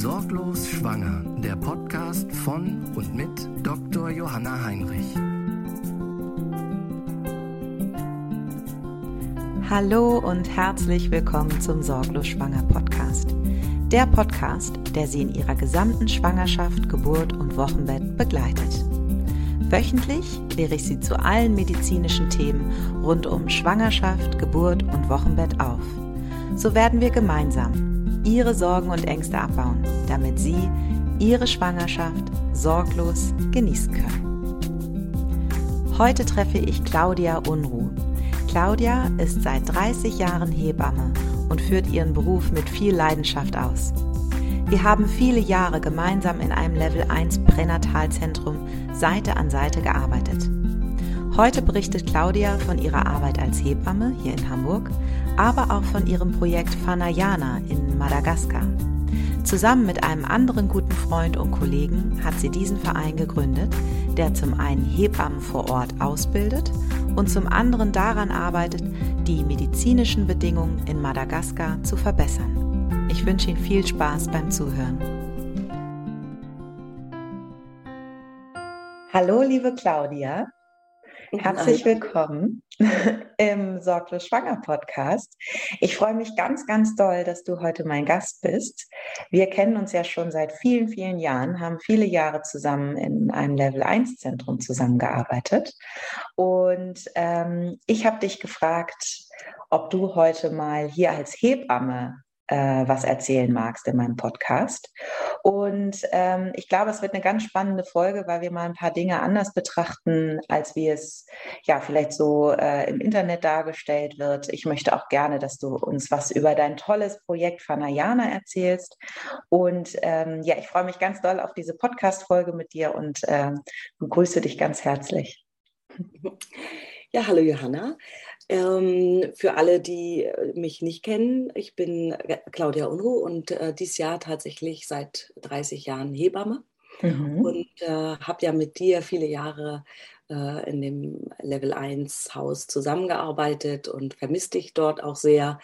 Sorglos Schwanger, der Podcast von und mit Dr. Johanna Heinrich. Hallo und herzlich willkommen zum Sorglos Schwanger Podcast. Der Podcast, der Sie in Ihrer gesamten Schwangerschaft, Geburt und Wochenbett begleitet. Wöchentlich kläre ich Sie zu allen medizinischen Themen rund um Schwangerschaft, Geburt und Wochenbett auf. So werden wir gemeinsam ihre Sorgen und Ängste abbauen, damit sie ihre Schwangerschaft sorglos genießen können. Heute treffe ich Claudia Unruh. Claudia ist seit 30 Jahren Hebamme und führt ihren Beruf mit viel Leidenschaft aus. Wir haben viele Jahre gemeinsam in einem Level 1 Pränatalzentrum Seite an Seite gearbeitet. Heute berichtet Claudia von ihrer Arbeit als Hebamme hier in Hamburg, aber auch von ihrem Projekt Fanayana in Madagaskar. Zusammen mit einem anderen guten Freund und Kollegen hat sie diesen Verein gegründet, der zum einen Hebammen vor Ort ausbildet und zum anderen daran arbeitet, die medizinischen Bedingungen in Madagaskar zu verbessern. Ich wünsche Ihnen viel Spaß beim Zuhören. Hallo, liebe Claudia. Herzlich willkommen im Sorglos Schwanger Podcast. Ich freue mich ganz, ganz doll, dass du heute mein Gast bist. Wir kennen uns ja schon seit vielen, vielen Jahren, haben viele Jahre zusammen in einem Level 1 Zentrum zusammengearbeitet. Und ähm, ich habe dich gefragt, ob du heute mal hier als Hebamme äh, was erzählen magst in meinem Podcast. Und ähm, ich glaube, es wird eine ganz spannende Folge, weil wir mal ein paar Dinge anders betrachten, als wie es ja vielleicht so äh, im Internet dargestellt wird. Ich möchte auch gerne, dass du uns was über dein tolles Projekt Fanayana erzählst. Und ähm, ja, ich freue mich ganz doll auf diese Podcast-Folge mit dir und äh, begrüße dich ganz herzlich. Ja, hallo Johanna. Ähm, für alle, die äh, mich nicht kennen, ich bin Claudia Unruh und äh, dieses Jahr tatsächlich seit 30 Jahren Hebamme mhm. und äh, habe ja mit dir viele Jahre äh, in dem Level 1 Haus zusammengearbeitet und vermisst dich dort auch sehr,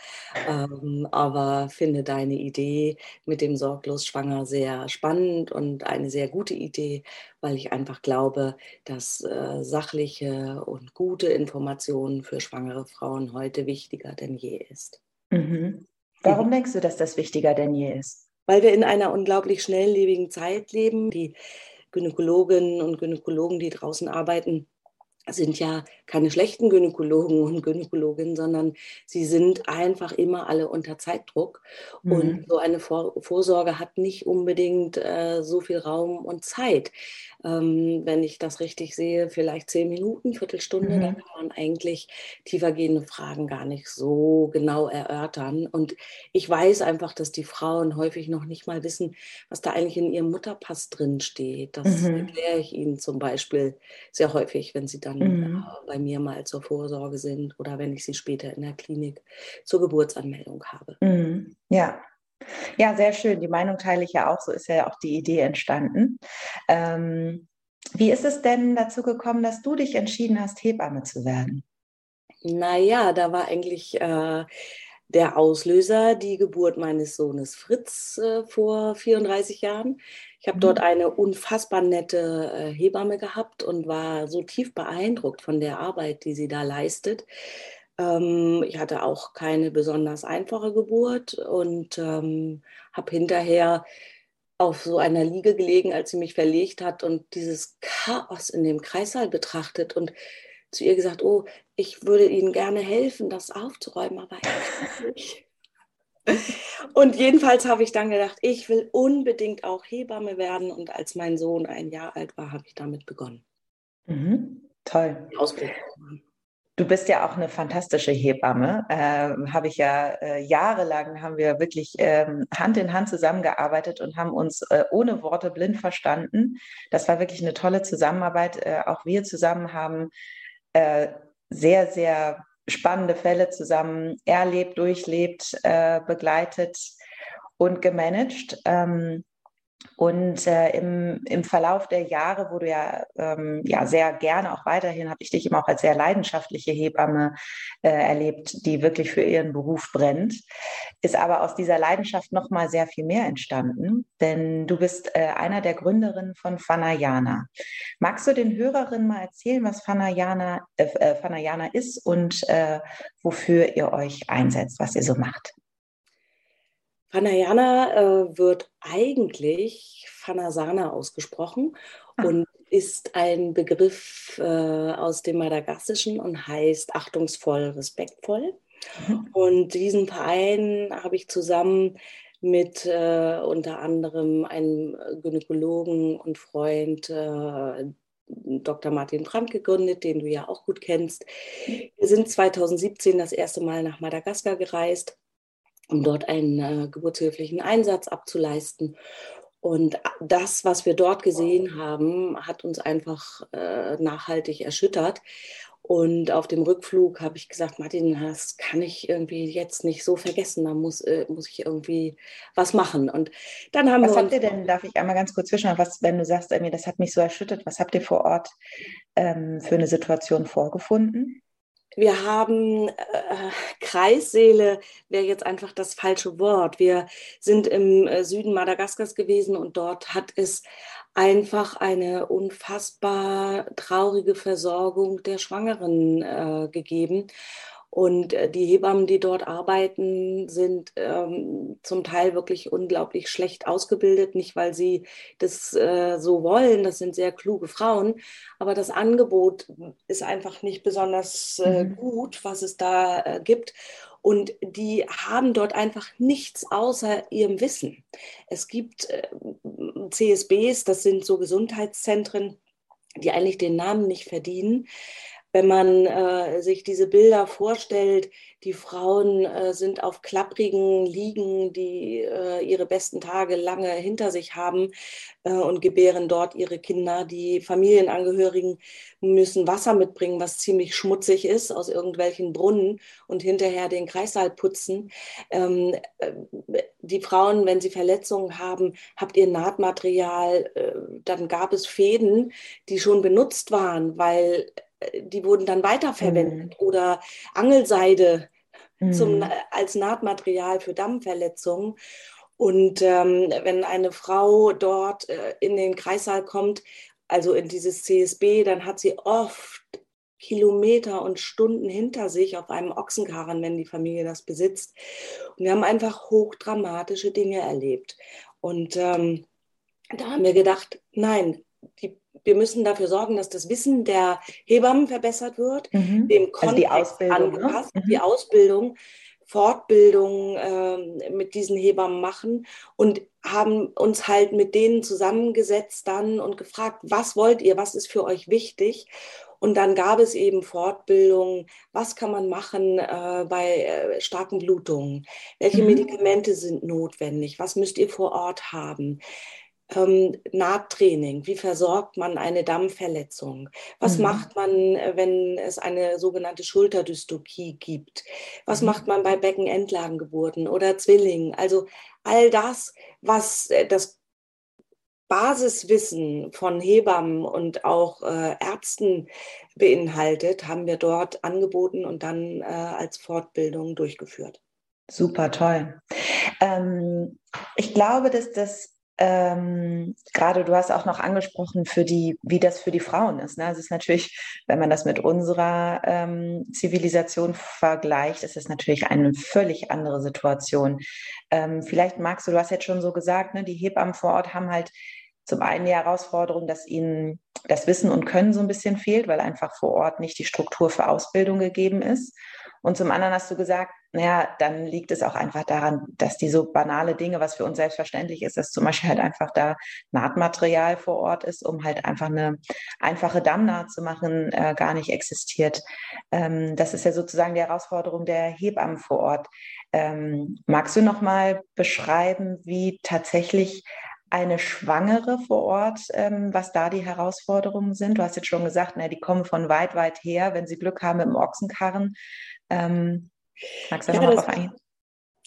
ähm, aber finde deine Idee mit dem Sorglos Schwanger sehr spannend und eine sehr gute Idee, weil ich einfach glaube, dass äh, sachliche und gute Informationen für schwangere Frauen heute wichtiger denn je ist. Mhm. Warum mhm. denkst du, dass das wichtiger denn je ist? Weil wir in einer unglaublich schnelllebigen Zeit leben, die Gynäkologinnen und Gynäkologen, die draußen arbeiten, sind ja keine schlechten Gynäkologen und Gynäkologinnen, sondern sie sind einfach immer alle unter Zeitdruck. Mhm. Und so eine Vor Vorsorge hat nicht unbedingt äh, so viel Raum und Zeit ähm, wenn ich das richtig sehe, vielleicht zehn Minuten, Viertelstunde, mhm. da kann man eigentlich tiefergehende Fragen gar nicht so genau erörtern. Und ich weiß einfach, dass die Frauen häufig noch nicht mal wissen, was da eigentlich in ihrem Mutterpass drin steht. Das mhm. erkläre ich ihnen zum Beispiel sehr häufig, wenn sie dann mhm. äh, bei mir mal zur Vorsorge sind oder wenn ich sie später in der Klinik zur Geburtsanmeldung habe. Mhm. Ja, ja, sehr schön. Die Meinung teile ich ja auch. So ist ja auch die Idee entstanden. Ähm, wie ist es denn dazu gekommen, dass du dich entschieden hast, Hebamme zu werden? Naja, da war eigentlich äh, der Auslöser die Geburt meines Sohnes Fritz äh, vor 34 Jahren. Ich habe mhm. dort eine unfassbar nette äh, Hebamme gehabt und war so tief beeindruckt von der Arbeit, die sie da leistet, ähm, ich hatte auch keine besonders einfache Geburt und ähm, habe hinterher auf so einer Liege gelegen, als sie mich verlegt hat und dieses Chaos in dem Kreissaal betrachtet und zu ihr gesagt, oh, ich würde Ihnen gerne helfen, das aufzuräumen, aber ich nicht. Und jedenfalls habe ich dann gedacht, ich will unbedingt auch Hebamme werden. Und als mein Sohn ein Jahr alt war, habe ich damit begonnen. Mhm. Toll. Ausbildung. Du bist ja auch eine fantastische Hebamme. Äh, habe ich ja äh, jahrelang haben wir wirklich ähm, Hand in Hand zusammengearbeitet und haben uns äh, ohne Worte blind verstanden. Das war wirklich eine tolle Zusammenarbeit. Äh, auch wir zusammen haben äh, sehr, sehr spannende Fälle zusammen erlebt, durchlebt, äh, begleitet und gemanagt. Ähm, Und äh, im, im Verlauf der Jahre, wo du ja, ähm, ja sehr gerne auch weiterhin, habe ich dich immer auch als sehr leidenschaftliche Hebamme äh, erlebt, die wirklich für ihren Beruf brennt, ist aber aus dieser Leidenschaft nochmal sehr viel mehr entstanden, denn du bist äh, einer der Gründerinnen von Fanayana. Magst du den Hörerinnen mal erzählen, was Fanayana, äh, äh, Fanayana ist und äh, wofür ihr euch einsetzt, was ihr so macht? Pranayana äh, wird eigentlich Fanasana ausgesprochen ah. und ist ein Begriff äh, aus dem Madagassischen und heißt achtungsvoll, respektvoll. Mhm. Und diesen Verein habe ich zusammen mit äh, unter anderem einem Gynäkologen und Freund äh, Dr. Martin Brandt gegründet, den du ja auch gut kennst. Wir sind 2017 das erste Mal nach Madagaskar gereist um dort einen äh, geburtshilflichen Einsatz abzuleisten. Und das, was wir dort gesehen haben, hat uns einfach äh, nachhaltig erschüttert. Und auf dem Rückflug habe ich gesagt, Martin, das kann ich irgendwie jetzt nicht so vergessen. Da muss, äh, muss ich irgendwie was machen. Und dann haben was wir. habt ihr denn, darf ich einmal ganz kurz zwischen, was, wenn du sagst, das hat mich so erschüttert, was habt ihr vor Ort ähm, für eine Situation vorgefunden? Wir haben äh, Kreisseele, wäre jetzt einfach das falsche Wort. Wir sind im äh, Süden Madagaskars gewesen und dort hat es einfach eine unfassbar traurige Versorgung der Schwangeren äh, gegeben. Und äh, die Hebammen, die dort arbeiten, sind ähm, zum Teil wirklich unglaublich schlecht ausgebildet, nicht weil sie das äh, so wollen, das sind sehr kluge Frauen, aber das Angebot ist einfach nicht besonders äh, mhm. gut, was es da äh, gibt. Und die haben dort einfach nichts außer ihrem Wissen. Es gibt äh, CSBs, das sind so Gesundheitszentren, die eigentlich den Namen nicht verdienen wenn man äh, sich diese Bilder vorstellt, die Frauen äh, sind auf klapprigen Liegen, die äh, ihre besten Tage lange hinter sich haben äh, und gebären dort ihre Kinder. Die Familienangehörigen müssen Wasser mitbringen, was ziemlich schmutzig ist aus irgendwelchen Brunnen und hinterher den Kreissaal putzen. Ähm, äh, die Frauen, wenn sie Verletzungen haben, habt ihr Nahtmaterial, äh, dann gab es Fäden, die schon benutzt waren, weil die wurden dann weiterverwendet mhm. oder Angelseide mhm. zum, als Nahtmaterial für Dammverletzungen. Und ähm, wenn eine Frau dort äh, in den Kreissaal kommt, also in dieses CSB, dann hat sie oft Kilometer und Stunden hinter sich auf einem Ochsenkarren, wenn die Familie das besitzt. Und wir haben einfach hochdramatische Dinge erlebt. Und ähm, da haben wir gedacht, nein, die wir müssen dafür sorgen, dass das Wissen der Hebammen verbessert wird, mhm. dem Kontext also die Ausbildung, ne? angepasst, ne? die Ausbildung, Fortbildung äh, mit diesen Hebammen machen und haben uns halt mit denen zusammengesetzt dann und gefragt, was wollt ihr, was ist für euch wichtig? Und dann gab es eben Fortbildungen, was kann man machen äh, bei äh, starken Blutungen? Welche mhm. Medikamente sind notwendig? Was müsst ihr vor Ort haben? Ähm, Nahttraining. Wie versorgt man eine Dammverletzung? Was mhm. macht man, äh, wenn es eine sogenannte Schulterdystokie gibt? Was mhm. macht man bei Beckenendlagengeburten oder Zwillingen? Also all das, was äh, das Basiswissen von Hebammen und auch äh, Ärzten beinhaltet, haben wir dort angeboten und dann äh, als Fortbildung durchgeführt. Super toll. Ähm, ich glaube, dass das ähm, gerade du hast auch noch angesprochen, für die, wie das für die Frauen ist. Ne? Also es ist natürlich, wenn man das mit unserer ähm, Zivilisation vergleicht, ist es natürlich eine völlig andere Situation. Ähm, vielleicht magst du, du hast jetzt schon so gesagt, ne, die Hebammen vor Ort haben halt zum einen die Herausforderung, dass ihnen das Wissen und Können so ein bisschen fehlt, weil einfach vor Ort nicht die Struktur für Ausbildung gegeben ist. Und zum anderen hast du gesagt, naja, dann liegt es auch einfach daran, dass die so banale Dinge, was für uns selbstverständlich ist, dass zum Beispiel halt einfach da Nahtmaterial vor Ort ist, um halt einfach eine einfache Dammnaht zu machen, äh, gar nicht existiert. Ähm, das ist ja sozusagen die Herausforderung der Hebammen vor Ort. Ähm, magst du noch mal beschreiben, wie tatsächlich eine Schwangere vor Ort, ähm, was da die Herausforderungen sind? Du hast jetzt schon gesagt, na, die kommen von weit, weit her, wenn sie Glück haben mit dem Ochsenkarren. Ähm, Magst du ja, noch das, eingehen?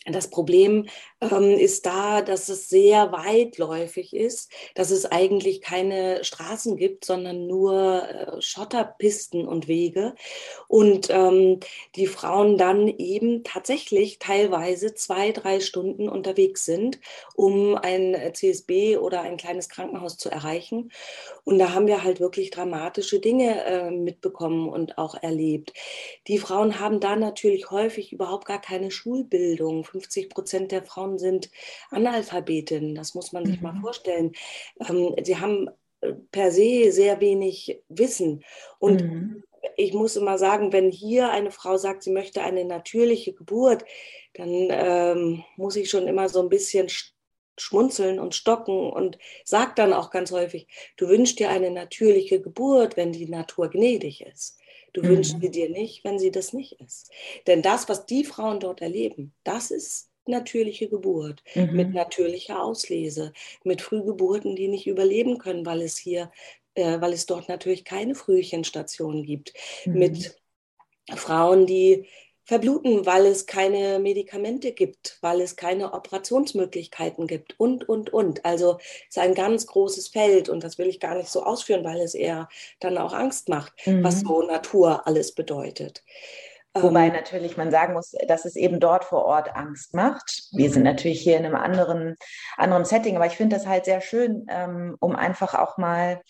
Das Problem ähm, ist da, dass es sehr weitläufig ist, dass es eigentlich keine Straßen gibt, sondern nur äh, Schotterpisten und Wege. Und ähm, die Frauen dann eben tatsächlich teilweise zwei, drei Stunden unterwegs sind, um ein CSB oder ein kleines Krankenhaus zu erreichen. Und da haben wir halt wirklich dramatische Dinge äh, mitbekommen und auch erlebt. Die Frauen haben da natürlich häufig überhaupt gar keine Schulbildung. 50 Prozent der Frauen sind Analphabetinnen. Das muss man sich mhm. mal vorstellen. Ähm, sie haben äh, per se sehr wenig Wissen. Und mhm. ich muss immer sagen, wenn hier eine Frau sagt, sie möchte eine natürliche Geburt, dann ähm, muss ich schon immer so ein bisschen schmunzeln und stocken und sagt dann auch ganz häufig, du wünschst dir eine natürliche Geburt, wenn die Natur gnädig ist. Du mhm. wünschst sie dir nicht, wenn sie das nicht ist. Denn das, was die Frauen dort erleben, das ist natürliche Geburt mhm. mit natürlicher Auslese, mit Frühgeburten, die nicht überleben können, weil es hier, äh, weil es dort natürlich keine Frühchenstation gibt, mhm. mit Frauen, die verbluten, weil es keine Medikamente gibt, weil es keine Operationsmöglichkeiten gibt und, und, und. Also es ist ein ganz großes Feld und das will ich gar nicht so ausführen, weil es eher dann auch Angst macht, mhm. was so Natur alles bedeutet. Wobei natürlich man sagen muss, dass es eben dort vor Ort Angst macht. Wir sind natürlich hier in einem anderen, anderen Setting, aber ich finde das halt sehr schön, ähm, um einfach auch mal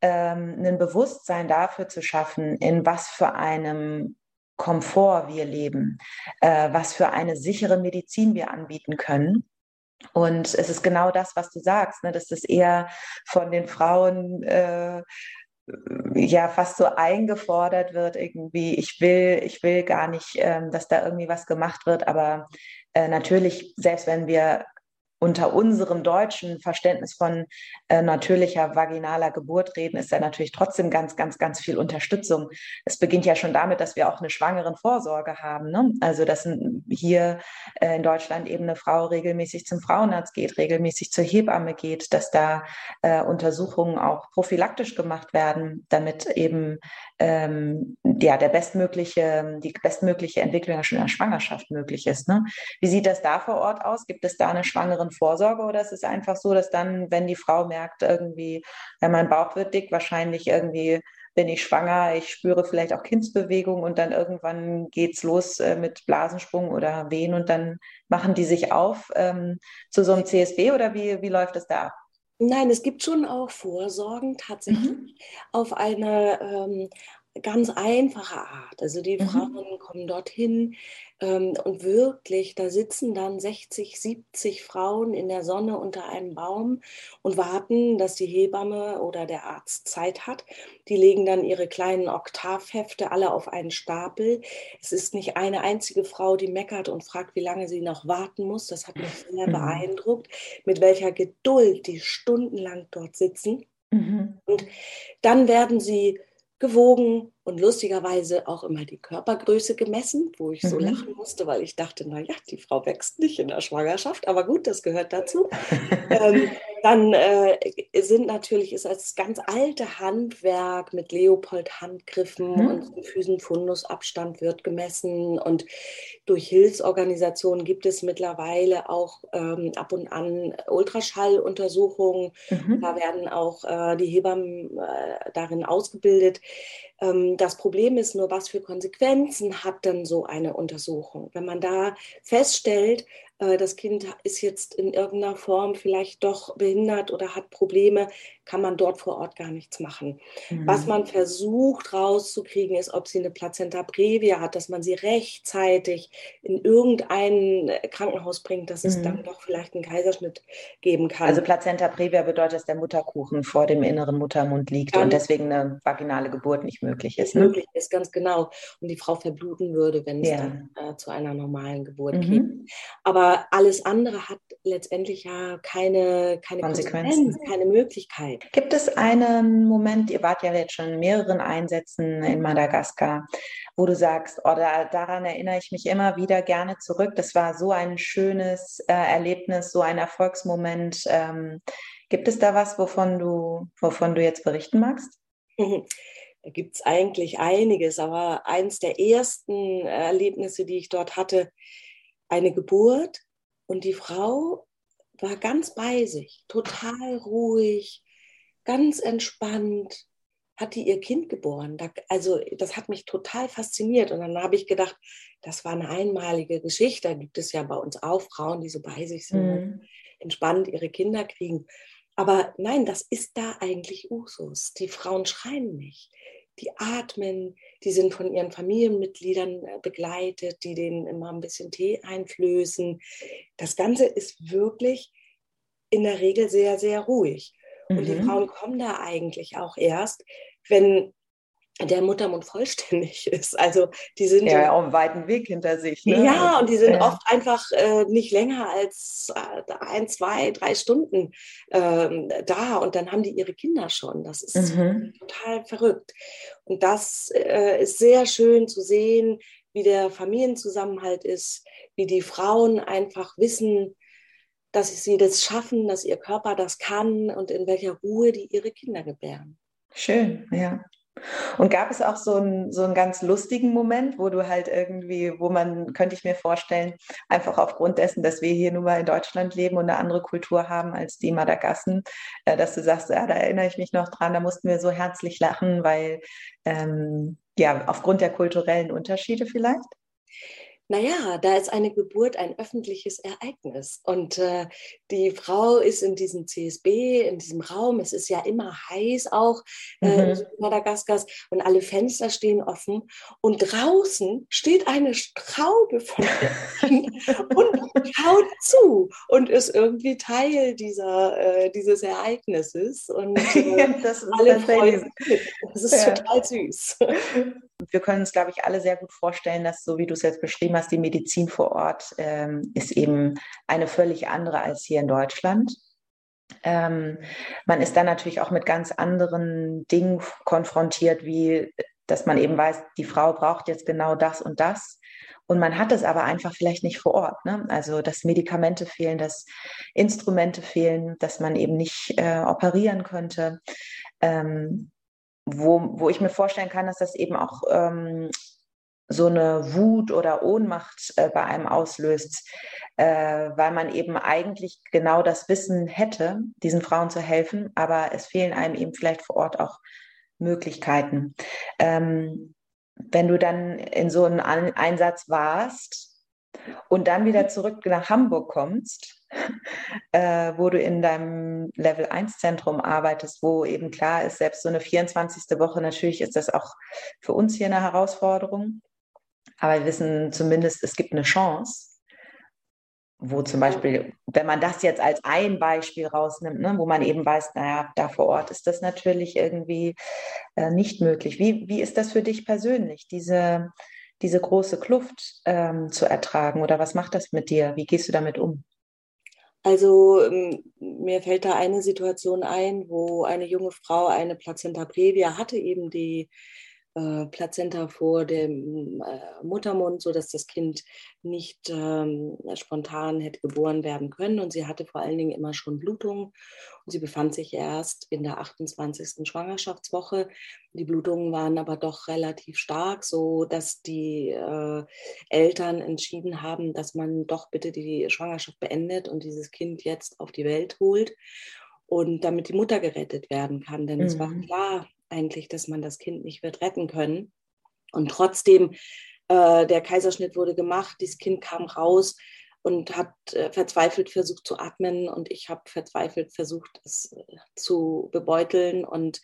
ähm, ein Bewusstsein dafür zu schaffen, in was für einem Komfort wir leben, äh, was für eine sichere Medizin wir anbieten können. Und es ist genau das, was du sagst, ne, dass das eher von den Frauen äh, ja fast so eingefordert wird irgendwie. Ich will, ich will gar nicht, ähm, dass da irgendwie was gemacht wird, aber äh, natürlich, selbst wenn wir unter unserem deutschen Verständnis von äh, natürlicher vaginaler Geburt reden, ist da natürlich trotzdem ganz, ganz, ganz viel Unterstützung. Es beginnt ja schon damit, dass wir auch eine Schwangerenvorsorge haben. Ne? Also, dass hier äh, in Deutschland eben eine Frau regelmäßig zum Frauenarzt geht, regelmäßig zur Hebamme geht, dass da äh, Untersuchungen auch prophylaktisch gemacht werden, damit eben ähm, ja, der bestmögliche, die bestmögliche Entwicklung der Schwangerschaft möglich ist. Ne? Wie sieht das da vor Ort aus? Gibt es da eine schwangeren Vorsorge oder ist es einfach so, dass dann, wenn die Frau merkt, irgendwie, ja, mein Bauch wird dick, wahrscheinlich irgendwie bin ich schwanger, ich spüre vielleicht auch Kindsbewegung und dann irgendwann geht's los äh, mit Blasensprung oder Wehen und dann machen die sich auf ähm, zu so einem CSB oder wie, wie läuft das da ab? Nein, es gibt schon auch Vorsorgen tatsächlich mhm. auf eine ähm, ganz einfache Art. Also die mhm. Frauen kommen dorthin ähm, und wirklich, da sitzen dann 60, 70 Frauen in der Sonne unter einem Baum und warten, dass die Hebamme oder der Arzt Zeit hat. Die legen dann ihre kleinen Oktavhefte alle auf einen Stapel. Es ist nicht eine einzige Frau, die meckert und fragt, wie lange sie noch warten muss. Das hat mich sehr mhm. beeindruckt, mit welcher Geduld die stundenlang dort sitzen. Mhm. Und dann werden sie gewogen und lustigerweise auch immer die Körpergröße gemessen, wo ich so mhm. lachen musste, weil ich dachte, naja, die Frau wächst nicht in der Schwangerschaft, aber gut, das gehört dazu. ähm, dann äh, sind natürlich, ist das ganz alte Handwerk mit Leopold-Handgriffen mhm. und Füßenfundusabstand wird gemessen und durch Hilfsorganisationen gibt es mittlerweile auch ähm, ab und an Ultraschalluntersuchungen. Mhm. Da werden auch äh, die Hebammen äh, darin ausgebildet. Ähm, das Problem ist nur, was für Konsequenzen hat denn so eine Untersuchung? Wenn man da feststellt, das Kind ist jetzt in irgendeiner Form vielleicht doch behindert oder hat Probleme, kann man dort vor Ort gar nichts machen. Mhm. Was man versucht rauszukriegen, ist, ob sie eine Plazenta previa hat, dass man sie rechtzeitig in irgendein Krankenhaus bringt, dass es mhm. dann doch vielleicht einen Kaiserschnitt geben kann. Also Plazenta previa bedeutet, dass der Mutterkuchen vor dem inneren Muttermund liegt ganz und deswegen eine vaginale Geburt nicht möglich ist. Ne? Möglich ist, ganz genau. Und die Frau verbluten würde, wenn es ja. dann äh, zu einer normalen Geburt mhm. geht. Aber alles andere hat letztendlich ja keine, keine Konsequenzen, Konsequenz, keine Möglichkeit. Gibt es einen Moment, ihr wart ja jetzt schon in mehreren Einsätzen in Madagaskar, wo du sagst, oh, daran erinnere ich mich immer wieder gerne zurück. Das war so ein schönes äh, Erlebnis, so ein Erfolgsmoment. Ähm, gibt es da was, wovon du, wovon du jetzt berichten magst? Da gibt es eigentlich einiges, aber eins der ersten Erlebnisse, die ich dort hatte, eine Geburt Und die Frau war ganz bei sich, total ruhig, ganz entspannt, hat die ihr Kind geboren. also das hat mich total fasziniert. Und dann habe ich gedacht, das war eine einmalige Geschichte. Da gibt es ja bei uns auch Frauen, die so bei sich sind, mhm. entspannt ihre Kinder kriegen. Aber nein, das ist da eigentlich Usus. Die Frauen schreien nicht. Die atmen, die sind von ihren Familienmitgliedern äh, begleitet, die denen immer ein bisschen Tee einflößen. Das Ganze ist wirklich in der Regel sehr, sehr ruhig. Und die mhm. Frauen kommen da eigentlich auch erst, wenn der Muttermund vollständig ist. Also die sind ja auch einen weiten Weg hinter sich. Ne? Ja, und die sind ja. oft einfach äh, nicht länger als äh, ein, zwei, drei Stunden ähm, da und dann haben die ihre Kinder schon. Das ist mhm. total verrückt. Und das äh, ist sehr schön zu sehen, wie der Familienzusammenhalt ist, wie die Frauen einfach wissen, dass sie das schaffen, dass ihr Körper das kann und in welcher Ruhe die ihre Kinder gebären. Schön, ja. Und gab es auch so einen, so einen ganz lustigen Moment, wo du halt irgendwie, wo man, könnte ich mir vorstellen, einfach aufgrund dessen, dass wir hier nun mal in Deutschland leben und eine andere Kultur haben als die Madagassen, äh, dass du sagst, ja, da erinnere ich mich noch dran, da mussten wir so herzlich lachen, weil ähm, ja, aufgrund der kulturellen Unterschiede vielleicht? Naja, da ist eine Geburt ein öffentliches Ereignis. Und äh, die Frau ist in diesem CSB, in diesem Raum. Es ist ja immer heiß auch äh, mhm. Madagaskars und alle Fenster stehen offen. Und draußen steht eine Straube von und schaut zu und ist irgendwie Teil dieser, äh, dieses Ereignisses. Und äh, das alle freuen sich. Das ist ja. total süß. Wir können uns, glaube ich, alle sehr gut vorstellen, dass, so wie du es jetzt beschrieben hast, die Medizin vor Ort ähm, ist eben eine völlig andere als hier in Deutschland. Ähm, man ist dann natürlich auch mit ganz anderen Dingen konfrontiert, wie dass man eben weiß, die Frau braucht jetzt genau das und das. Und man hat es aber einfach vielleicht nicht vor Ort. Ne? Also, dass Medikamente fehlen, dass Instrumente fehlen, dass man eben nicht äh, operieren könnte. Ähm, wo, wo ich mir vorstellen kann, dass das eben auch ähm, so eine Wut oder Ohnmacht äh, bei einem auslöst, äh, weil man eben eigentlich genau das Wissen hätte, diesen Frauen zu helfen, aber es fehlen einem eben vielleicht vor Ort auch Möglichkeiten. Ähm, wenn du dann in so einem Einsatz warst und dann wieder zurück nach Hamburg kommst, äh, wo du in deinem Level 1 Zentrum arbeitest, wo eben klar ist, selbst so eine 24. Woche, natürlich ist das auch für uns hier eine Herausforderung. Aber wir wissen zumindest, es gibt eine Chance, wo zum Beispiel, wenn man das jetzt als ein Beispiel rausnimmt, ne, wo man eben weiß, naja, da vor Ort ist das natürlich irgendwie äh, nicht möglich. Wie, wie ist das für dich persönlich, diese, diese große Kluft ähm, zu ertragen? Oder was macht das mit dir? Wie gehst du damit um? Also ähm, mir fällt da eine Situation ein, wo eine junge Frau eine Plazenta previa hatte, eben die äh, Plazenta vor dem äh, Muttermund, sodass das Kind nicht ähm, spontan hätte geboren werden können. Und sie hatte vor allen Dingen immer schon Blutungen. Und sie befand sich erst in der 28. Schwangerschaftswoche. Die Blutungen waren aber doch relativ stark, so dass die äh, Eltern entschieden haben, dass man doch bitte die Schwangerschaft beendet und dieses Kind jetzt auf die Welt holt und damit die Mutter gerettet werden kann. Denn mhm. es war mhm. klar, eigentlich, dass man das Kind nicht wird retten können. Und trotzdem, äh, der Kaiserschnitt wurde gemacht, dieses Kind kam raus und hat äh, verzweifelt versucht zu atmen und ich habe verzweifelt versucht, es äh, zu bebeuteln und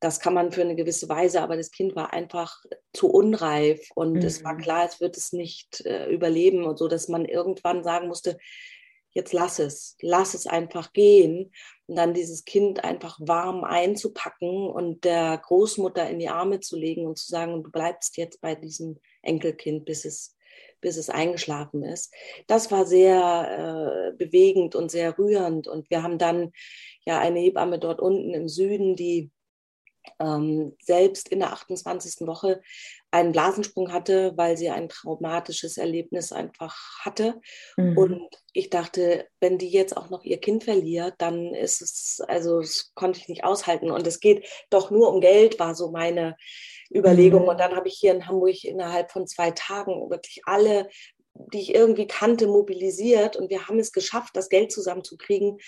das kann man für eine gewisse Weise, aber das Kind war einfach zu unreif und mhm. es war mhm. klar, es wird es nicht äh, überleben und so, dass man irgendwann sagen musste, jetzt lass es, lass es einfach gehen und dann dieses Kind einfach warm einzupacken und der Großmutter in die Arme zu legen und zu sagen, du bleibst jetzt bei diesem Enkelkind, bis es, bis es eingeschlafen ist. Das war sehr äh, bewegend und sehr rührend und wir haben dann ja eine Hebamme dort unten im Süden, die ähm, selbst in der 28. Woche einen Blasensprung hatte, weil sie ein traumatisches Erlebnis einfach hatte. Mhm. Und ich dachte, wenn die jetzt auch noch ihr Kind verliert, dann ist es, also das konnte ich nicht aushalten. Und es geht doch nur um Geld, war so meine Überlegung. Mhm. Und dann habe ich hier in Hamburg innerhalb von zwei Tagen wirklich alle die ich irgendwie kannte, mobilisiert und wir haben es geschafft, das Geld zusammenzukriegen,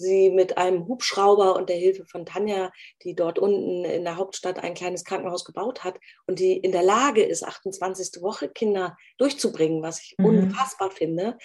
sie mit einem Hubschrauber und der Hilfe von Tanja, die dort unten in der Hauptstadt ein kleines Krankenhaus gebaut hat und die in der Lage ist, 28. Woche Kinder durchzubringen, was ich mhm. unfassbar finde.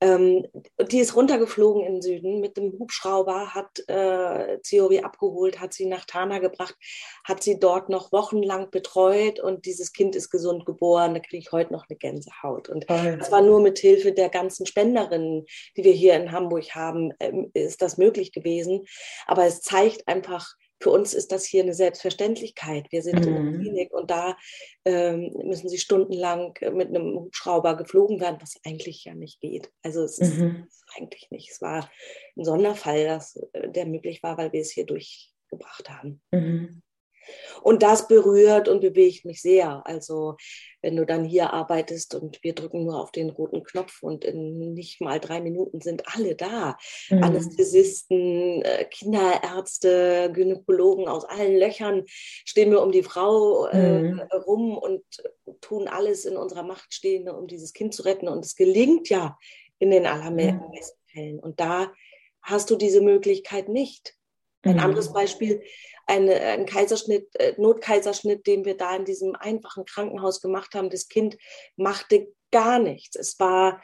Ähm, die ist runtergeflogen in den Süden mit dem Hubschrauber, hat äh, Theorie abgeholt, hat sie nach Tana gebracht, hat sie dort noch wochenlang betreut und dieses Kind ist gesund geboren. Da kriege ich heute noch eine Gänsehaut. Und Toll. das war nur mit Hilfe der ganzen Spenderinnen, die wir hier in Hamburg haben, ähm, ist das möglich gewesen. Aber es zeigt einfach, für uns ist das hier eine Selbstverständlichkeit. Wir sind mhm. in der mhm. Klinik und da ähm, müssen sie stundenlang mit einem Hubschrauber geflogen werden, was eigentlich ja nicht geht. Also es ist, mhm. eigentlich nicht. Es war ein Sonderfall, dass, äh, der möglich war, weil wir es hier durchgebracht haben. Mhm. Und das berührt und bewegt mich sehr. Also wenn du dann hier arbeitest und wir drücken nur auf den roten Knopf und in nicht mal drei Minuten sind alle da. Mhm. Anästhesisten, äh, Kinderärzte, Gynäkologen aus allen Löchern stehen wir um die Frau äh, mhm. rum und tun alles in unserer Macht Stehende, um dieses Kind zu retten. Und es gelingt ja in den allermeisten mhm. Fällen. Und da hast du diese Möglichkeit nicht. Ein mhm. anderes Beispiel, eine, ein Kaiserschnitt, äh, Notkaiserschnitt, den wir da in diesem einfachen Krankenhaus gemacht haben. Das Kind machte gar nichts. Es war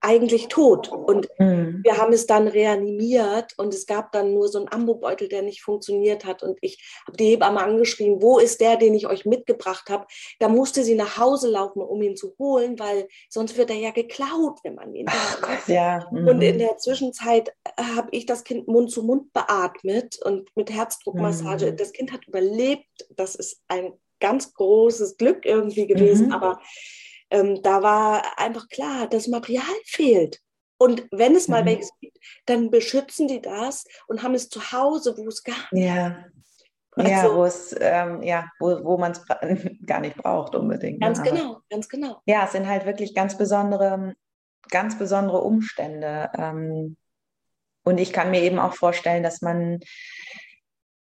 eigentlich tot. Und mhm. wir haben es dann reanimiert und es gab dann nur so einen Ambobeutel, der nicht funktioniert hat. Und ich habe die Hebamme angeschrieben, wo ist der, den ich euch mitgebracht habe? Da musste sie nach Hause laufen, um ihn zu holen, weil sonst wird er ja geklaut, wenn man ihn Ach Gott, ja. Mhm. Und in der Zwischenzeit habe ich das Kind Mund zu Mund beatmet und mit Herzdruckmassage. Mhm. Das Kind hat überlebt. Das ist ein ganz großes Glück irgendwie gewesen. Mhm. Aber ähm, da war einfach klar, das Material fehlt. Und wenn es mal mhm. welches gibt, dann beschützen die das und haben es zu Hause, wo es gar nicht ja. Also, ja, wo es, ähm, ja, wo, wo man es gar nicht braucht unbedingt. Ne? Ganz ne? genau, ganz genau. Ja, es sind halt wirklich ganz besondere, ganz besondere Umstände. Ähm, und ich kann mir eben auch vorstellen, dass man,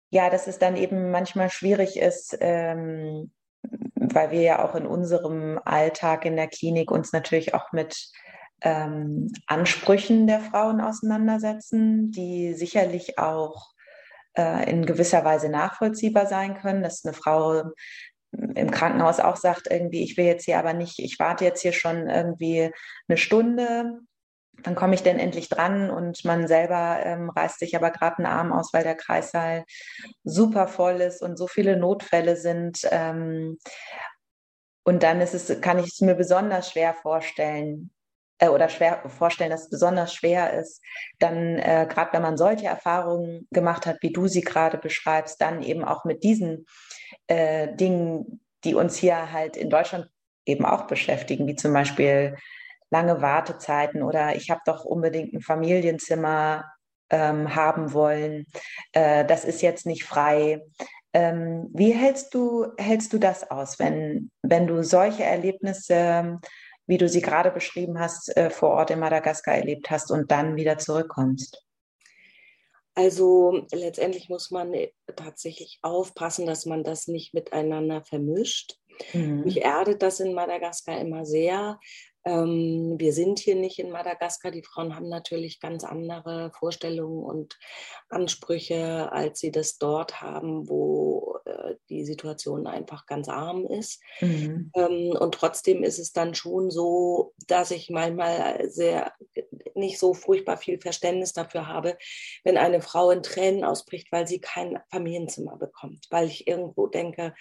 ja, dass es dann eben manchmal schwierig ist, ähm, weil wir ja auch in unserem Alltag in der Klinik uns natürlich auch mit ähm, Ansprüchen der Frauen auseinandersetzen, die sicherlich auch äh, in gewisser Weise nachvollziehbar sein können, dass eine Frau im Krankenhaus auch sagt, irgendwie, ich will jetzt hier aber nicht, ich warte jetzt hier schon irgendwie eine Stunde wann komme ich denn endlich dran? Und man selber ähm, reißt sich aber gerade einen Arm aus, weil der Kreißsaal super voll ist und so viele Notfälle sind. Ähm, und dann ist es, kann ich es mir besonders schwer vorstellen, äh, oder schwer vorstellen, dass es besonders schwer ist, dann äh, gerade wenn man solche Erfahrungen gemacht hat, wie du sie gerade beschreibst, dann eben auch mit diesen äh, Dingen, die uns hier halt in Deutschland eben auch beschäftigen, wie zum Beispiel lange Wartezeiten oder ich habe doch unbedingt ein Familienzimmer ähm, haben wollen. Äh, das ist jetzt nicht frei. Ähm, wie hältst du, hältst du das aus, wenn, wenn du solche Erlebnisse, wie du sie gerade beschrieben hast, äh, vor Ort in Madagaskar erlebt hast und dann wieder zurückkommst? Also letztendlich muss man tatsächlich aufpassen, dass man das nicht miteinander vermischt. Mhm. Mich erdet das in Madagaskar immer sehr, ähm, wir sind hier nicht in Madagaskar. Die Frauen haben natürlich ganz andere Vorstellungen und Ansprüche, als sie das dort haben, wo äh, die Situation einfach ganz arm ist. Mhm. Ähm, und trotzdem ist es dann schon so, dass ich manchmal sehr nicht so furchtbar viel Verständnis dafür habe, wenn eine Frau in Tränen ausbricht, weil sie kein Familienzimmer bekommt, weil ich irgendwo denke,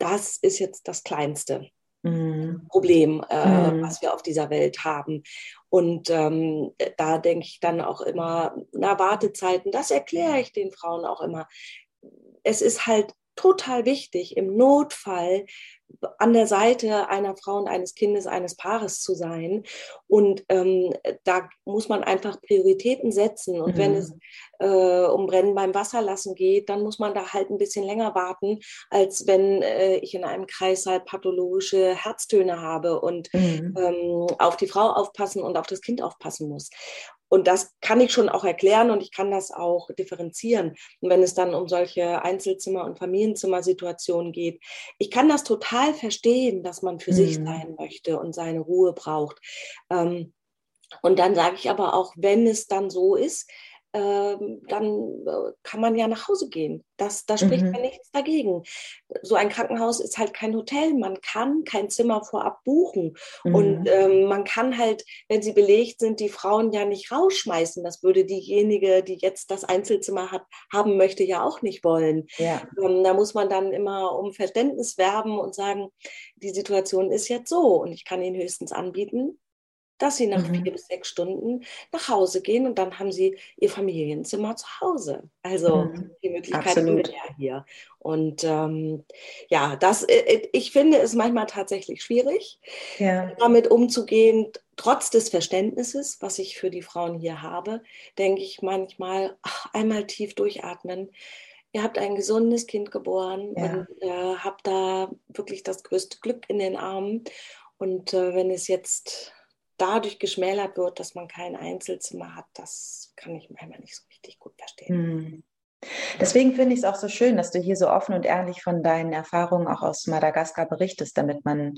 das ist jetzt das Kleinste mhm. Problem, äh, mhm. was wir auf dieser Welt haben. Und ähm, da denke ich dann auch immer, na, Wartezeiten, das erkläre ich den Frauen auch immer. Es ist halt total wichtig, im Notfall an der Seite einer Frau und eines Kindes, eines Paares zu sein. Und ähm, da muss man einfach Prioritäten setzen. Und mhm. wenn es äh, um Brennen beim Wasserlassen geht, dann muss man da halt ein bisschen länger warten, als wenn äh, ich in einem Kreißsaal pathologische Herztöne habe und mhm. ähm, auf die Frau aufpassen und auf das Kind aufpassen muss. Und das kann ich schon auch erklären und ich kann das auch differenzieren. Und wenn es dann um solche Einzelzimmer- und Familienzimmersituationen geht, ich kann das total verstehen, dass man für mhm. sich sein möchte und seine Ruhe braucht. Ähm, und dann sage ich aber auch, wenn es dann so ist, ähm, dann äh, kann man ja nach Hause gehen. Das, da spricht mhm. ja nichts dagegen. So ein Krankenhaus ist halt kein Hotel. Man kann kein Zimmer vorab buchen. Mhm. Und ähm, man kann halt, wenn sie belegt sind, die Frauen ja nicht rausschmeißen. Das würde diejenige, die jetzt das Einzelzimmer hat, haben möchte, ja auch nicht wollen. Ja. Ähm, da muss man dann immer um Verständnis werben und sagen, die Situation ist jetzt so und ich kann Ihnen höchstens anbieten, dass sie nach mhm. vier bis sechs Stunden nach Hause gehen und dann haben sie ihr Familienzimmer zu Hause. Also mhm. die Möglichkeit haben wir ja hier. Und ähm, ja, das, äh, äh, ich finde es manchmal tatsächlich schwierig, ja. damit umzugehen. Trotz des Verständnisses, was ich für die Frauen hier habe, denke ich manchmal, ach, einmal tief durchatmen. Ihr habt ein gesundes Kind geboren ja. und äh, habt da wirklich das größte Glück in den Armen. Und äh, wenn es jetzt dadurch geschmälert wird, dass man kein Einzelzimmer hat, das kann ich manchmal nicht so richtig gut verstehen. Hm. Deswegen finde ich es auch so schön, dass du hier so offen und ehrlich von deinen Erfahrungen auch aus Madagaskar berichtest, damit man,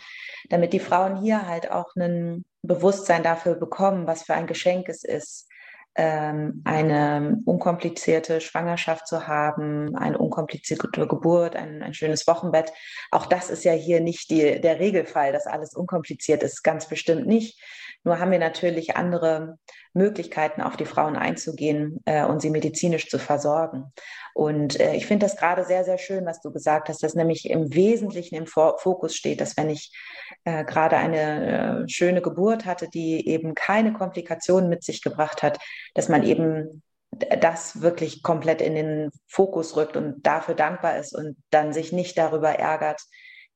damit die Frauen hier halt auch ein Bewusstsein dafür bekommen, was für ein Geschenk es ist, ähm, eine unkomplizierte Schwangerschaft zu haben, eine unkomplizierte Geburt, ein, ein schönes Wochenbett. Auch das ist ja hier nicht die, der Regelfall, dass alles unkompliziert ist, ganz bestimmt nicht. Nur haben wir natürlich andere Möglichkeiten, auf die Frauen einzugehen äh, und sie medizinisch zu versorgen. Und äh, ich finde das gerade sehr, sehr schön, was du gesagt hast, dass nämlich im Wesentlichen im Fokus steht, dass wenn ich äh, gerade eine äh, schöne Geburt hatte, die eben keine Komplikationen mit sich gebracht hat, dass man eben das wirklich komplett in den Fokus rückt und dafür dankbar ist und dann sich nicht darüber ärgert,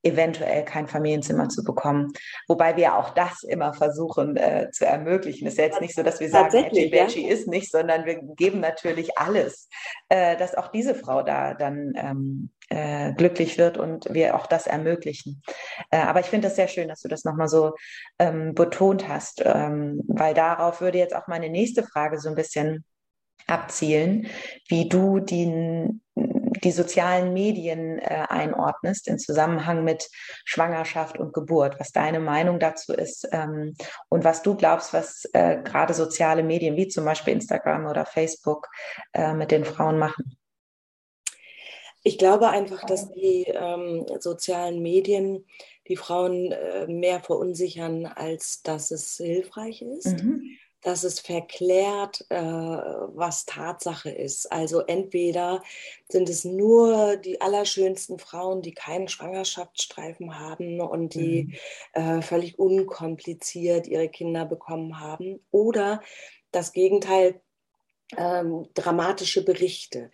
eventuell kein Familienzimmer zu bekommen. Wobei wir auch das immer versuchen äh, zu ermöglichen. Es ist ja jetzt nicht so, dass wir sagen, Edgy Veggie ja? ist nicht, sondern wir geben natürlich alles, äh, dass auch diese Frau da dann ähm, äh, glücklich wird und wir auch das ermöglichen. Äh, aber ich finde das sehr schön, dass du das nochmal so ähm, betont hast, ähm, weil darauf würde jetzt auch meine nächste Frage so ein bisschen abzielen, wie du die die sozialen Medien äh, einordnest im Zusammenhang mit Schwangerschaft und Geburt, was deine Meinung dazu ist ähm, und was du glaubst, was äh, gerade soziale Medien wie zum Beispiel Instagram oder Facebook äh, mit den Frauen machen. Ich glaube einfach, dass die ähm, sozialen Medien die Frauen äh, mehr verunsichern, als dass es hilfreich ist. Mhm dass es verklärt, äh, was Tatsache ist. Also entweder sind es nur die allerschönsten Frauen, die keinen Schwangerschaftsstreifen haben und die mhm. äh, völlig unkompliziert ihre Kinder bekommen haben, oder das Gegenteil, ähm, dramatische Berichte,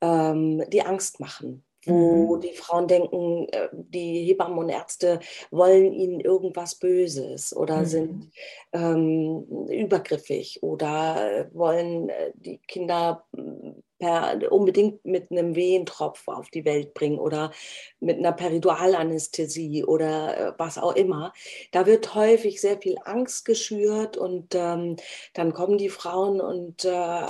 ähm, die Angst machen wo mhm. die Frauen denken, äh, die Hebammen und Ärzte wollen ihnen irgendwas Böses oder mhm. sind ähm, übergriffig oder wollen äh, die Kinder mm, per, unbedingt mit einem Wehentropf auf die Welt bringen oder mit einer Peridualanästhesie oder äh, was auch immer. Da wird häufig sehr viel Angst geschürt und ähm, dann kommen die Frauen und äh,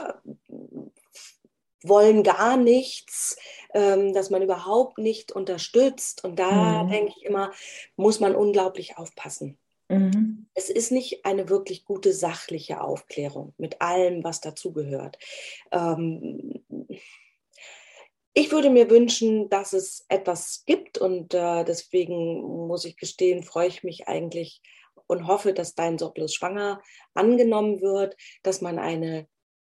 wollen gar nichts, ähm, dass man überhaupt nicht unterstützt. Und da mhm. denke ich immer, muss man unglaublich aufpassen. Mhm. Es ist nicht eine wirklich gute sachliche Aufklärung mit allem, was dazugehört. Ähm, ich würde mir wünschen, dass es etwas gibt und äh, deswegen muss ich gestehen, freue ich mich eigentlich und hoffe, dass dein Sorglos schwanger angenommen wird, dass man eine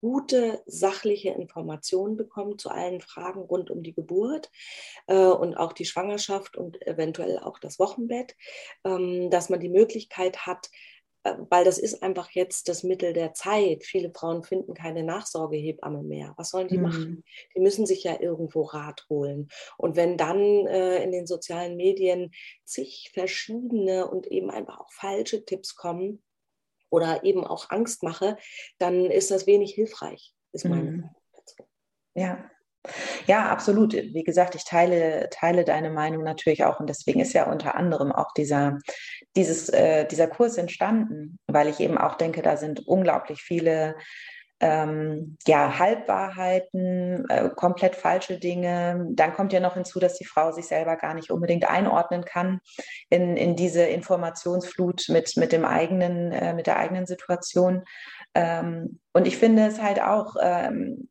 gute sachliche Informationen bekommt zu allen Fragen rund um die Geburt äh, und auch die Schwangerschaft und eventuell auch das Wochenbett, ähm, dass man die Möglichkeit hat, äh, weil das ist einfach jetzt das Mittel der Zeit. Viele Frauen finden keine Nachsorgehebamme mehr. Was sollen die mhm. machen? Die müssen sich ja irgendwo Rat holen. Und wenn dann äh, in den sozialen Medien zig verschiedene und eben einfach auch falsche Tipps kommen, oder eben auch Angst mache, dann ist das wenig hilfreich, ist meine mhm. dazu. Ja, Ja, absolut. Wie gesagt, ich teile, teile deine Meinung natürlich auch. Und deswegen ist ja unter anderem auch dieser, dieses, äh, dieser Kurs entstanden, weil ich eben auch denke, da sind unglaublich viele ähm, ja, Halbwahrheiten, äh, komplett falsche Dinge. Dann kommt ja noch hinzu, dass die Frau sich selber gar nicht unbedingt einordnen kann in, in diese Informationsflut mit, mit dem eigenen, äh, mit der eigenen Situation. Ähm, und ich finde es halt auch, ähm,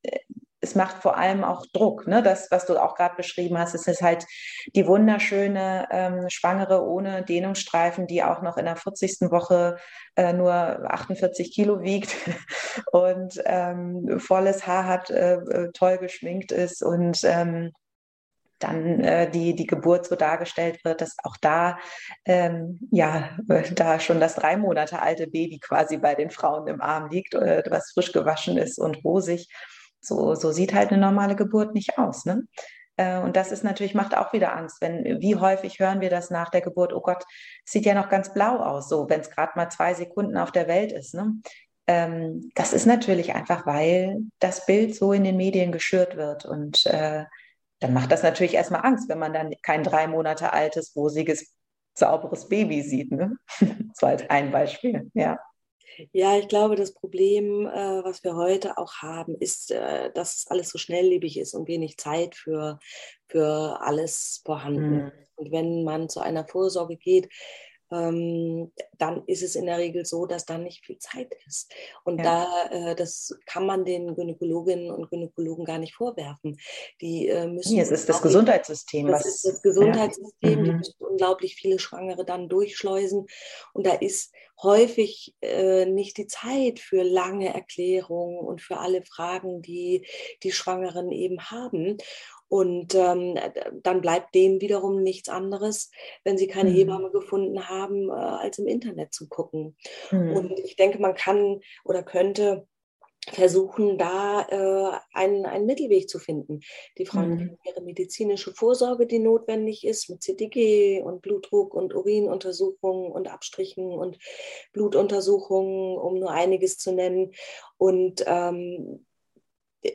es macht vor allem auch Druck. Ne? Das, was du auch gerade beschrieben hast, es ist halt die wunderschöne ähm, Schwangere ohne Dehnungsstreifen, die auch noch in der 40. Woche äh, nur 48 Kilo wiegt und ähm, volles Haar hat, äh, äh, toll geschminkt ist und ähm, dann äh, die, die Geburt so dargestellt wird, dass auch da, ähm, ja, da schon das drei Monate alte Baby quasi bei den Frauen im Arm liegt, äh, was frisch gewaschen ist und rosig. So, so sieht halt eine normale Geburt nicht aus. Ne? Äh, und das ist natürlich, macht auch wieder Angst. Wenn, wie häufig hören wir das nach der Geburt, oh Gott, sieht ja noch ganz blau aus, so wenn es gerade mal zwei Sekunden auf der Welt ist. Ne? Ähm, das ist natürlich einfach, weil das Bild so in den Medien geschürt wird. Und äh, dann macht das natürlich erstmal Angst, wenn man dann kein drei Monate altes, rosiges, sauberes Baby sieht. Ne? war jetzt ein Beispiel, ja. Ja, ich glaube, das Problem, äh, was wir heute auch haben, ist, äh, dass alles so schnelllebig ist und wenig Zeit für, für alles vorhanden. Mhm. Und wenn man zu einer Vorsorge geht, ähm, dann ist es in der Regel so, dass da nicht viel Zeit ist. Und ja. da, äh, das kann man den Gynäkologinnen und Gynäkologen gar nicht vorwerfen. Die äh, müssen. Nee, es ist das Gesundheitssystem. Das was, ist das Gesundheitssystem. Ja. Die mhm. müssen unglaublich viele Schwangere dann durchschleusen. Und da ist häufig äh, nicht die Zeit für lange Erklärungen und für alle Fragen, die die Schwangeren eben haben. Und ähm, dann bleibt denen wiederum nichts anderes, wenn sie keine mhm. Hebamme gefunden haben, äh, als im Internet zu gucken. Mhm. Und ich denke, man kann oder könnte versuchen, da äh, einen, einen Mittelweg zu finden. Die Frauen mhm. ihre medizinische Vorsorge, die notwendig ist, mit CTG und Blutdruck und Urinuntersuchungen und Abstrichen und Blutuntersuchungen, um nur einiges zu nennen. Und ähm,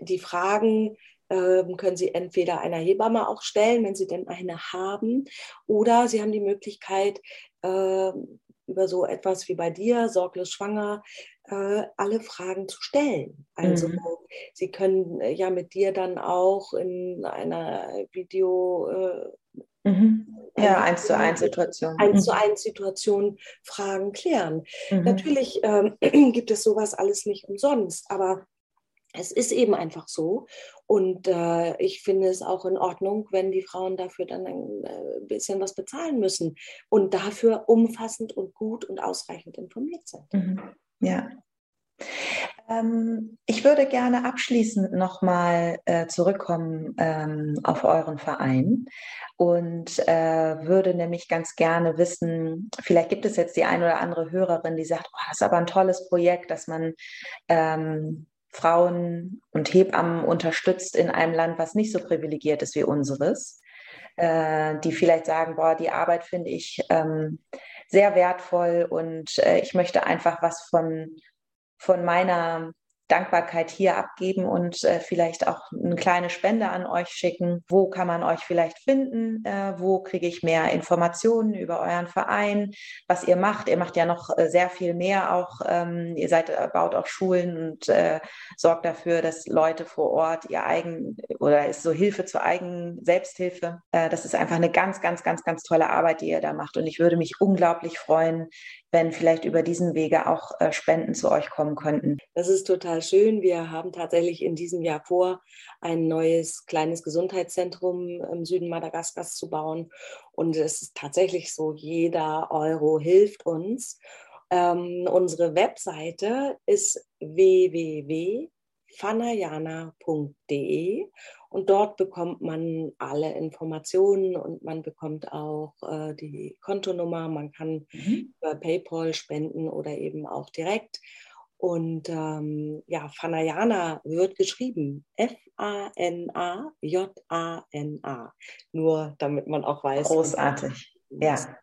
die Fragen, ähm, können Sie entweder einer Hebamme auch stellen, wenn Sie denn eine haben, oder Sie haben die Möglichkeit, äh, über so etwas wie bei dir, sorglos schwanger, äh, alle Fragen zu stellen. Also mhm. Sie können äh, ja mit dir dann auch in einer Video äh, mhm. Ja, eins zu eins Situation. Eins mhm. zu eins Situation Fragen klären. Mhm. Natürlich ähm, gibt es sowas alles nicht umsonst, aber es ist eben einfach so. Und äh, ich finde es auch in Ordnung, wenn die Frauen dafür dann ein äh, bisschen was bezahlen müssen und dafür umfassend und gut und ausreichend informiert sind. Mhm. Ja. Ähm, ich würde gerne abschließend nochmal äh, zurückkommen ähm, auf euren Verein und äh, würde nämlich ganz gerne wissen, vielleicht gibt es jetzt die eine oder andere Hörerin, die sagt, oh, das ist aber ein tolles Projekt, dass man ähm, Frauen und Hebammen unterstützt in einem Land, was nicht so privilegiert ist wie unseres, äh, die vielleicht sagen, boah, die Arbeit finde ich ähm, sehr wertvoll und äh, ich möchte einfach was von, von meiner Dankbarkeit hier abgeben und äh, vielleicht auch eine kleine Spende an euch schicken. Wo kann man euch vielleicht finden? Äh, wo kriege ich mehr Informationen über euren Verein, was ihr macht? Ihr macht ja noch äh, sehr viel mehr auch. Ähm, ihr seid, äh, baut auch Schulen und äh, sorgt dafür, dass Leute vor Ort ihr eigen oder ist so Hilfe zur eigenen Selbsthilfe. Äh, das ist einfach eine ganz, ganz, ganz, ganz tolle Arbeit, die ihr da macht. Und ich würde mich unglaublich freuen, wenn vielleicht über diesen Wege auch äh, Spenden zu euch kommen könnten. Das ist total schön. Wir haben tatsächlich in diesem Jahr vor, ein neues kleines Gesundheitszentrum im Süden Madagaskars zu bauen. Und es ist tatsächlich so, jeder Euro hilft uns. Ähm, unsere Webseite ist www.fanayana.de und dort bekommt man alle Informationen und man bekommt auch äh, die Kontonummer. Man kann mhm. über PayPal spenden oder eben auch direkt. Und ähm, ja, Fanayana wird geschrieben. F-A-N-A-J-A-N-A. Nur damit man auch weiß. Großartig. Ja.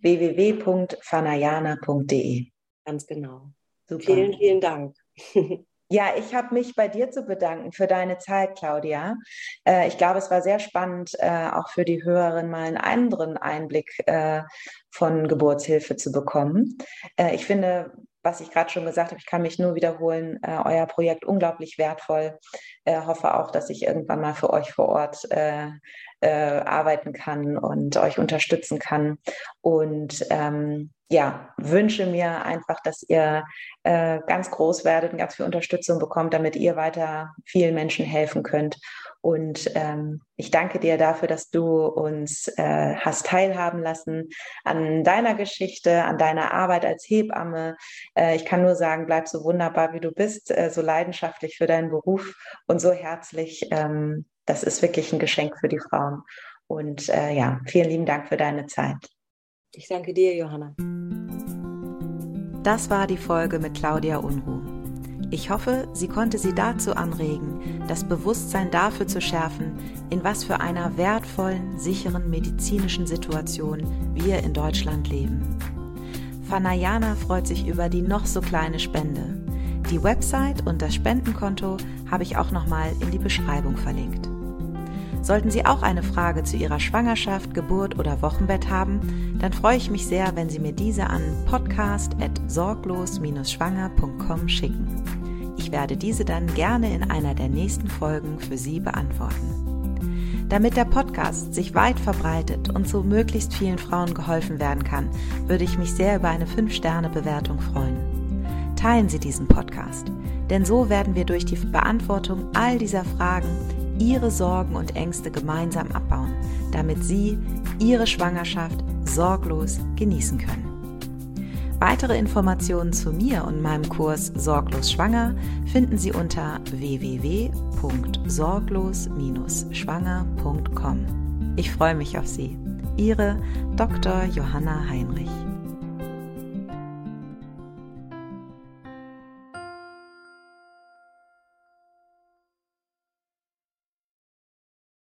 www.fanayana.de. Ganz genau. Super. Vielen, vielen Dank. Ja, ich habe mich bei dir zu bedanken für deine Zeit, Claudia. Äh, ich glaube, es war sehr spannend, äh, auch für die Hörerin mal einen anderen Einblick äh, von Geburtshilfe zu bekommen. Äh, ich finde, was ich gerade schon gesagt habe, ich kann mich nur wiederholen, äh, euer Projekt unglaublich wertvoll. Äh, hoffe auch, dass ich irgendwann mal für euch vor Ort arbeiten kann und euch unterstützen kann. Und ähm, ja, wünsche mir einfach, dass ihr äh, ganz groß werdet und ganz viel Unterstützung bekommt, damit ihr weiter vielen Menschen helfen könnt. Und ähm, ich danke dir dafür, dass du uns äh, hast teilhaben lassen an deiner Geschichte, an deiner Arbeit als Hebamme. Äh, ich kann nur sagen, bleib so wunderbar, wie du bist, äh, so leidenschaftlich für deinen Beruf und so herzlich. Ähm, das ist wirklich ein Geschenk für die Frauen. Und äh, ja, vielen lieben Dank für deine Zeit. Ich danke dir, Johanna. Das war die Folge mit Claudia Unruh. Ich hoffe, sie konnte Sie dazu anregen, das Bewusstsein dafür zu schärfen, in was für einer wertvollen, sicheren medizinischen Situation wir in Deutschland leben. Fanayana freut sich über die noch so kleine Spende. Die Website und das Spendenkonto habe ich auch nochmal in die Beschreibung verlinkt. Sollten Sie auch eine Frage zu Ihrer Schwangerschaft, Geburt oder Wochenbett haben, dann freue ich mich sehr, wenn Sie mir diese an podcast.sorglos-schwanger.com schicken. Ich werde diese dann gerne in einer der nächsten Folgen für Sie beantworten. Damit der Podcast sich weit verbreitet und so möglichst vielen Frauen geholfen werden kann, würde ich mich sehr über eine 5-Sterne-Bewertung freuen. Teilen Sie diesen Podcast, denn so werden wir durch die Beantwortung all dieser Fragen ihre Sorgen und Ängste gemeinsam abbauen, damit sie ihre Schwangerschaft sorglos genießen können. Weitere Informationen zu mir und meinem Kurs Sorglos Schwanger finden Sie unter www.sorglos-schwanger.com. Ich freue mich auf Sie. Ihre Dr. Johanna Heinrich.